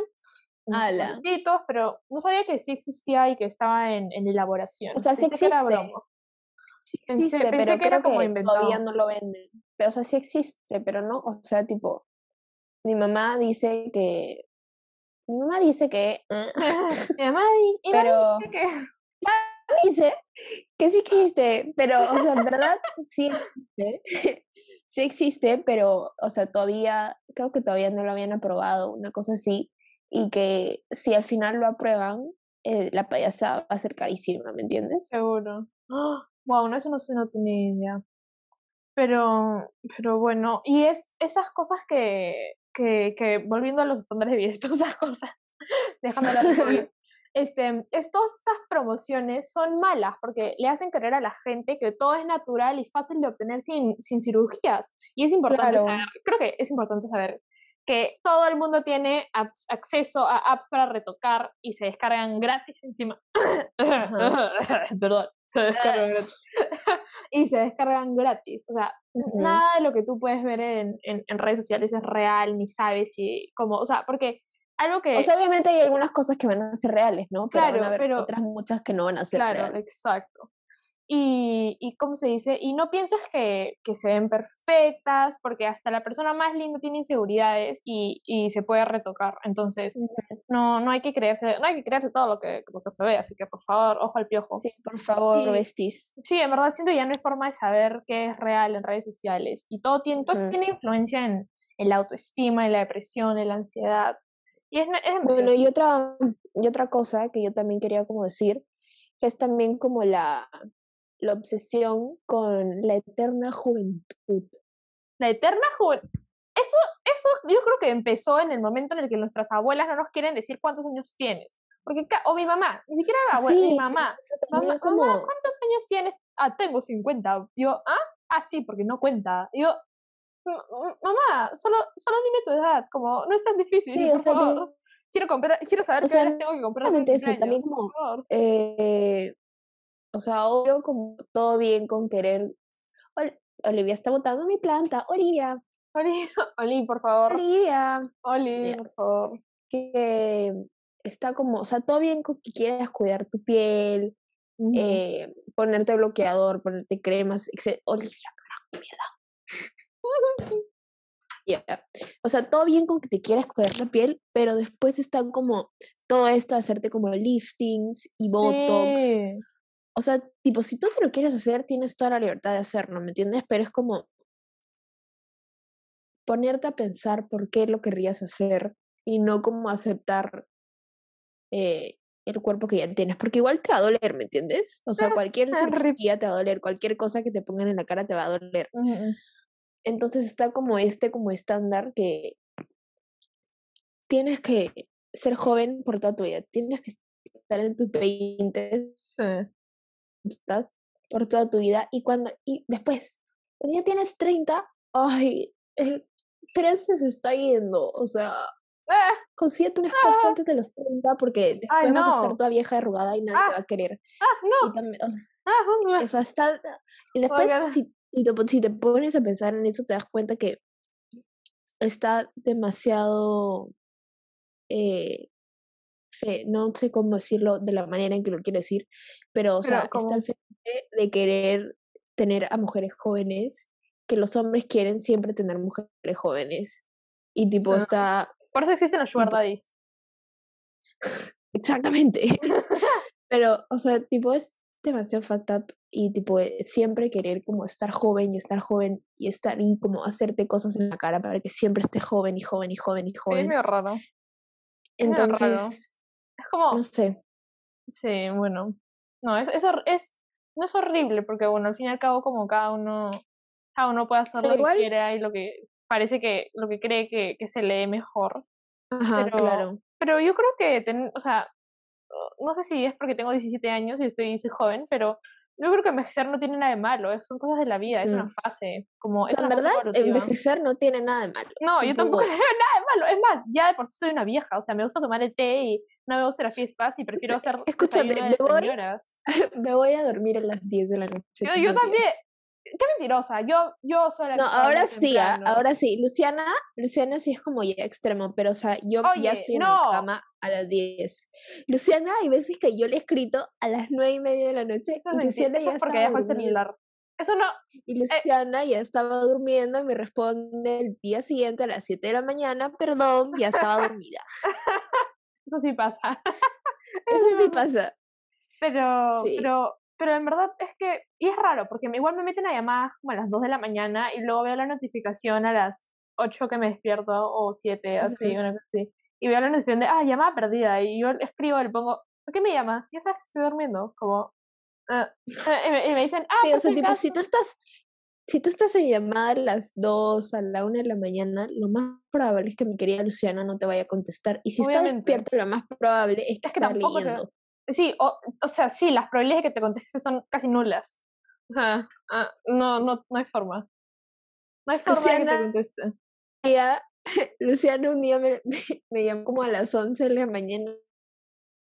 pero no sabía que sí existía y que estaba en, en elaboración. O sea, sí existe. Sí existe, pensé, pero que era como que todavía no lo venden. Pero, o sea, sí existe, pero no, o sea, tipo, mi mamá dice que. Mi mamá dice que. mi mamá, pero, dice que. dice que sí existe, pero, o sea, en verdad sí existe. sí existe, pero, o sea, todavía, creo que todavía no lo habían aprobado, una cosa así. Y que si al final lo aprueban, eh, la payasa va a ser carísima, ¿me entiendes? Seguro. Wow, no, eso no, no tenía idea. Pero, pero bueno, y es esas cosas que, que, que volviendo a los estándares de vida, esas cosas, la este, todas estas promociones son malas porque le hacen creer a la gente que todo es natural y fácil de obtener sin, sin cirugías. Y es importante saber, creo que es importante saber que todo el mundo tiene acceso a apps para retocar y se descargan gratis encima. Perdón, se descargan gratis. y se descargan gratis. O sea, nada de lo que tú puedes ver en, en, redes sociales es real, ni sabes si, como, o sea, porque algo que... O sea, obviamente hay algunas cosas que van a ser reales, ¿no? Pero claro, van a haber pero... otras muchas que no van a ser reales. Claro, exacto y, y ¿cómo se dice? Y no pienses que, que, se ven perfectas, porque hasta la persona más linda tiene inseguridades y, y se puede retocar. Entonces, no, no, hay que creerse, no hay que creerse todo lo que, lo que se ve, así que por favor, ojo al piojo. Sí, por favor, sí, vestís. Sí, en verdad siento ya no hay forma de saber qué es real en redes sociales. Y todo tiene, todo tiene influencia en, en, la autoestima, en la depresión, en la ansiedad. Y es, es bueno, y otra, y otra cosa que yo también quería como decir, que es también como la, la obsesión con la eterna juventud. La eterna juventud. Eso, eso yo creo que empezó en el momento en el que nuestras abuelas no nos quieren decir cuántos años tienes. Porque, o mi mamá, ni siquiera la abuela, mi mamá. Mamá, como... ¿cuántos años tienes? Ah, tengo 50. Yo, ¿ah? Ah, sí, porque no cuenta. Yo, mamá, solo, solo dime tu edad, como, no es tan difícil, sí, por favor. Quiero, comprar, quiero saber qué horas tengo que comprar. eso, también como, eh, o sea, obvio, como todo bien con querer. Olivia está botando mi planta. Olivia. Olivia, Oli, por favor. Olivia. Oli, por favor. Que está como, o sea, todo bien con que quieras cuidar tu piel, eh, ponerte bloqueador, ponerte cremas, etc. Olivia, carajo, mierda. Yeah. O sea, todo bien con que te quieras cuidar la piel, pero después está como todo esto, hacerte como liftings y botox. O sea, tipo, si tú te lo quieres hacer, tienes toda la libertad de hacerlo, ¿me entiendes? Pero es como ponerte a pensar por qué lo querrías hacer y no como aceptar eh, el cuerpo que ya tienes, porque igual te va a doler, ¿me entiendes? O sea, cualquier cirugía te va a doler, cualquier cosa que te pongan en la cara te va a doler. Entonces está como este como estándar que tienes que ser joven por toda tu vida, tienes que estar en tus 20, sí estás por toda tu vida y cuando y después cuando ya tienes 30 ay el 13 se está yendo o sea ¡ah! consíguete un esposo ¡Ah! antes de los 30 porque después vas a estar toda vieja arrugada y nadie te va a querer ah, no. y también, o sea, está y después si, si te pones a pensar en eso te das cuenta que está demasiado eh, fe, no sé cómo decirlo de la manera en que lo quiero decir, pero, o sea, está el fe de querer tener a mujeres jóvenes, que los hombres quieren siempre tener mujeres jóvenes. Y tipo, está... Por eso existen los sugar daddies. Exactamente. Pero, o sea, tipo, es demasiado fucked up y tipo eh, siempre querer como estar joven y estar joven y estar y como hacerte cosas en la cara para que siempre esté joven y joven y joven y joven. Sí, es medio raro. Entonces, es como... No sé. Sí, bueno. No, es, es, es, no es horrible porque, bueno, al fin y al cabo como cada uno, cada uno puede hacer lo que quiera y lo que parece que, lo que cree que, que se lee mejor. Ajá, claro. Pero yo creo que, ten, o sea, no sé si es porque tengo 17 años y estoy soy joven, pero yo creo que envejecer no tiene nada de malo, son cosas de la vida, es una mm. fase. Como, o sea, en verdad, envejecer no tiene nada de malo. No, yo tampoco tengo nada malo. Es más, ya de por sí soy una vieja, o sea, me gusta tomar el té y no me gusta las fiestas y prefiero hacer. Escúchame, me voy, me voy a dormir a las 10 de la noche. Yo, yo también, qué mentirosa, yo, yo soy la No, ahora sí, ah, ahora sí. Luciana, Luciana sí es como ya extremo, pero o sea, yo ya estoy en mi cama a las 10. Luciana, hay veces que yo le he escrito a las 9 y media de la noche. Eso y Luciana ya es porque dejó el celular. Eso no. Y eh Luciana ya estaba durmiendo y me responde el día siguiente a las 7 de la mañana, perdón, ya estaba dormida. Eso sí pasa. Eso sí pasa. Pero, pero pero en verdad es que, y es raro, porque igual me meten a llamadas como a las 2 de la mañana y luego veo la notificación a las 8 que me despierto o 7, así, una cosa así. Y veo la notificación de, ah, llamada perdida. Y yo escribo, le pongo, ¿por qué me llamas? Ya sabes que estoy durmiendo. Como, ah", y, me, dicen, ah, sí, o sea, tipo, si tú estás, si tú estás en llamada a las 2, a la 1 de la mañana, lo más probable es que mi querida Luciana no te vaya a contestar. Y si estás despierta, lo más probable es que, es que está leyendo. Sí, o, o sea, sí, las probabilidades de que te conteste son casi nulas. O sea, ah, no, no, no hay forma. No hay forma de que te conteste. Luciana un día me, me, llamó como a las 11 de la mañana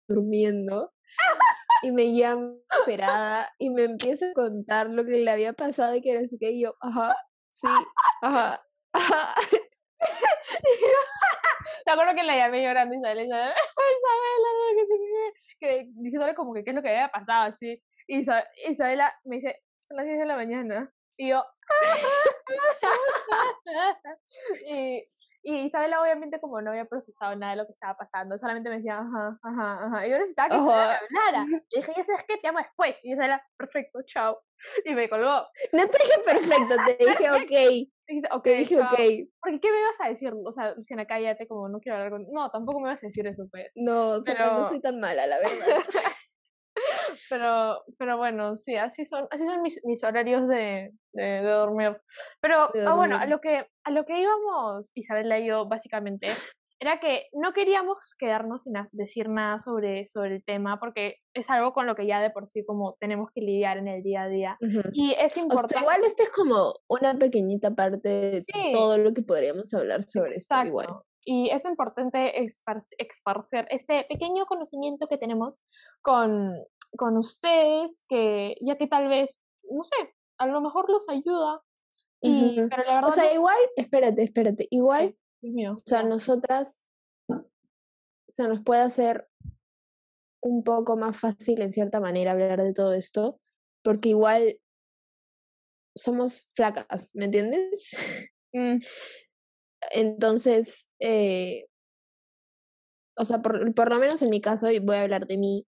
durmiendo y me llama esperada y me empieza a contar lo que le había pasado y que era así que yo, ajá, sí, ajá, ajá. Te acuerdo que la llamé llorando Isabela, Isabela, Isabela, que, diciéndole como que qué es lo que había pasado, así. Y Isabela me dice, son las 10 de la mañana. Y yo, y, y Isabela obviamente como no había procesado nada de lo que estaba pasando, solamente me decía, ajá, ajá, ajá. Y yo necesitaba que Isabela me hablara. Y dije, ya sabes qué, te amo después. Y Isabela, perfecto, chao. Y me colgó. No te dije perfecto, te dije ok. Okay, te dije ok. Porque ¿qué me ibas a decir? O sea, Luciana, cállate, como no quiero hablar con... No, tampoco me ibas a decir eso, pues. No, pero... no soy tan mala, la verdad. pero, pero bueno, sí, así son, así son mis, mis horarios de, de, dormir. Pero, ah, bueno, a lo, que, a lo que íbamos, Isabela y yo, básicamente, era que no queríamos quedarnos sin decir nada sobre, sobre el tema, porque es algo con lo que ya de por sí como tenemos que lidiar en el día a día. Y es importante... igual este es como una pequeñita parte de todo lo que podríamos hablar sobre esto igual. Y es importante esparcer este pequeño conocimiento que tenemos con, con ustedes, que ya que tal vez, no sé, a lo mejor los ayuda. Y, pero la verdad o sea, igual, espérate, espérate, igual o sea, nosotras se nos puede hacer un poco más fácil en cierta manera hablar de todo esto, porque igual somos flacas, ¿me entiendes? Mm. Entonces, eh, o sea, por, por, lo menos en mi caso, y voy a hablar de mí,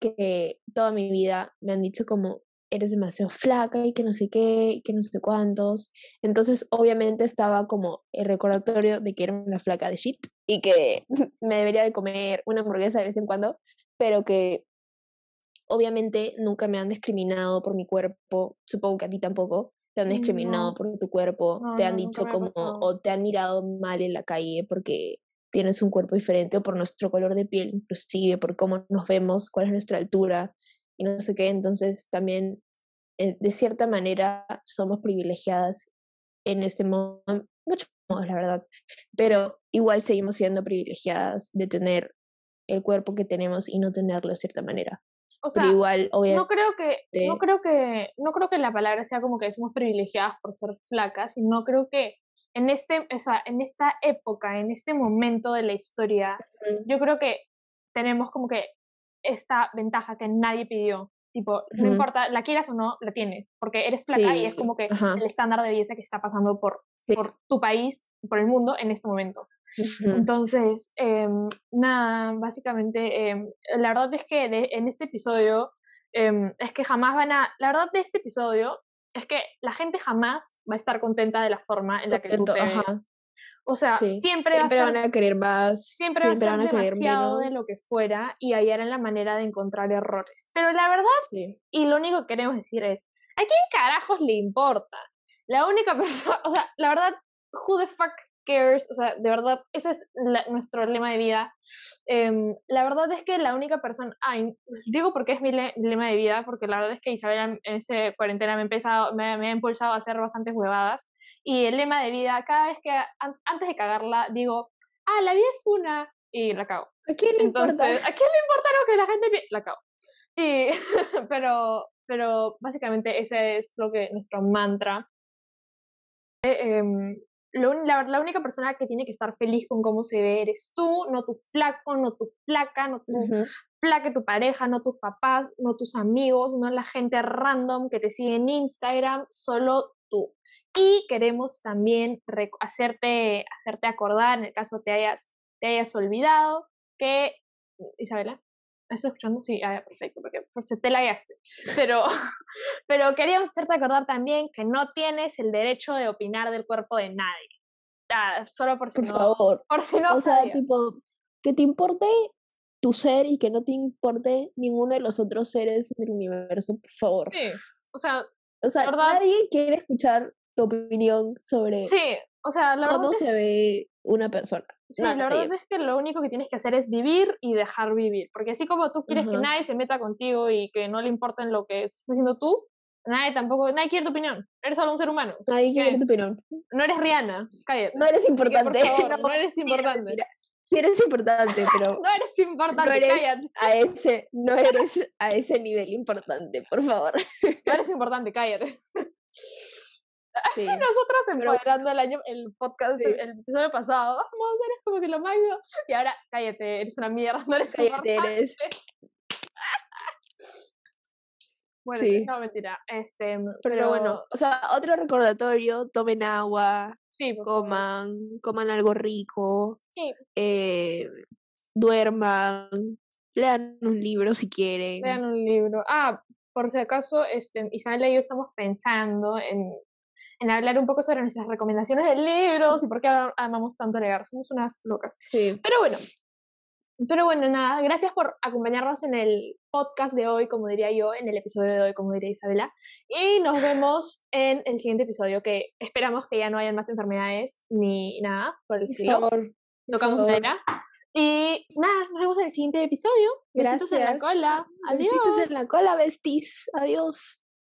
que toda mi vida me han dicho como, eres demasiado flaca y que no sé qué, y que no sé cuántos. Entonces, obviamente estaba como el recordatorio de que era una flaca de shit y que me debería de comer una hamburguesa de vez en cuando, pero que obviamente nunca me han discriminado por mi cuerpo, supongo que a ti tampoco. Te han discriminado por tu cuerpo, te han dicho como, o te han mirado mal en la calle porque tienes un cuerpo diferente o por nuestro color de piel, inclusive por cómo nos vemos, cuál es nuestra altura y no sé qué. Entonces también, eh, de cierta manera, somos privilegiadas en este modo, mucho modos, la verdad, pero igual seguimos siendo privilegiadas de tener el cuerpo que tenemos y no tenerlo de cierta manera. O sea, igual, obviamente, no creo que no creo que no creo que la palabra sea como que somos privilegiadas por ser flacas, y no creo que en, este, o sea, en esta época, en este momento de la historia, yo creo que tenemos como que esta ventaja que nadie pidió. Tipo, no importa, la quieras o no, la tienes, porque eres flaca y es como que el estándar de belleza que está pasando por, por tu país, por el mundo en este momento. Entonces, em, nada, básicamente, em, la verdad es que en este episodio, em, es que jamás van a, la verdad de este episodio, es que la gente jamás va a estar contenta de la forma en la que tú te ves. O sea, siempre, van a querer más, siempre, va a ser van a querer demasiado de lo que fuera y hallar la manera de encontrar errores. Pero la verdad, y lo único que queremos decir es, ¿a quién carajos le importa? La única persona, o sea, la verdad, who the fuck cares? O sea, de verdad, ese es nuestro lema de vida. Em, la verdad es que la única persona, ay, digo porque es mi lema de vida, porque la verdad es que Isabela en ese cuarentena me, empezado, me, me ha impulsado a hacer bastantes huevadas. Y el lema de vida, cada vez que antes de cagarla, digo, ah, la vida es una, y la cago. ¿A quién le importa? ¿A quién le importa lo que la gente la cago? Y, pero, pero básicamente ese es lo que nuestro mantra. Eh, la, la, única persona que tiene que estar feliz con cómo se ve eres tú, no tu flaco, no tu flaca, no tu flaca, tu pareja, no tus papás, no tus amigos, no la gente random que te sigue en Instagram, solo tú. Y queremos también hacerte, hacerte acordar, en el caso te hayas, te hayas olvidado, que, Isabela, ¿estás escuchando? Sí, ah, perfecto, porque, se te la Pero, pero queríamos hacerte acordar también que no tienes el derecho de opinar del cuerpo de nadie. Ah, solo por si por favor. Por si no. O sea, tipo, que te importe tu ser y que no te importe ninguno de los otros seres del universo, por favor. Sí, o sea, o sea, nadie quiere escuchar tu opinión sobre sí, o sea, cómo se ve una persona. Sí, la verdad es que lo único que tienes que hacer es vivir y dejar vivir. Porque así como tú quieres que nadie se meta contigo y que no le importe lo que estás haciendo tú, nadie tampoco, nadie quiere tu opinión. Eres solo un ser humano. Nadie quiere tu opinión. No eres Rihanna, cállate. No eres importante. no, eres importante. Sí eres importante, pero. no eres importante, no eres cállate. A ese, no eres a ese nivel importante, por favor. no eres importante, cállate. Sí. Nosotras empoderando el año, el podcast, el episodio pasado, vamos a hacer es como que lo máximo. Y ahora, cállate, eres una mierda, no eres cállate, eres. Bueno, sí. no, mentira. Este, pero, bueno, o sea, otro recordatorio, tomen agua, coman, coman algo rico, eh, duerman, lean un libro si quieren. Lean un libro. Ah, por si acaso, este, Isabel y yo estamos pensando en en hablar un poco sobre nuestras recomendaciones de libros y por qué amamos tanto leer. Somos unas locas. Sí. Pero bueno, pero bueno, nada, gracias por acompañarnos en el podcast de hoy, como diría yo, en el episodio de hoy, como diría Isabela. Y nos vemos en el siguiente episodio, que esperamos que ya no hayan más enfermedades ni nada por el estilo. Por favor. Tocamos madera. Y nada, nos vemos en el siguiente episodio. Gracias. Besitos en la cola. Adiós. Besitos en la cola, besties. Adiós.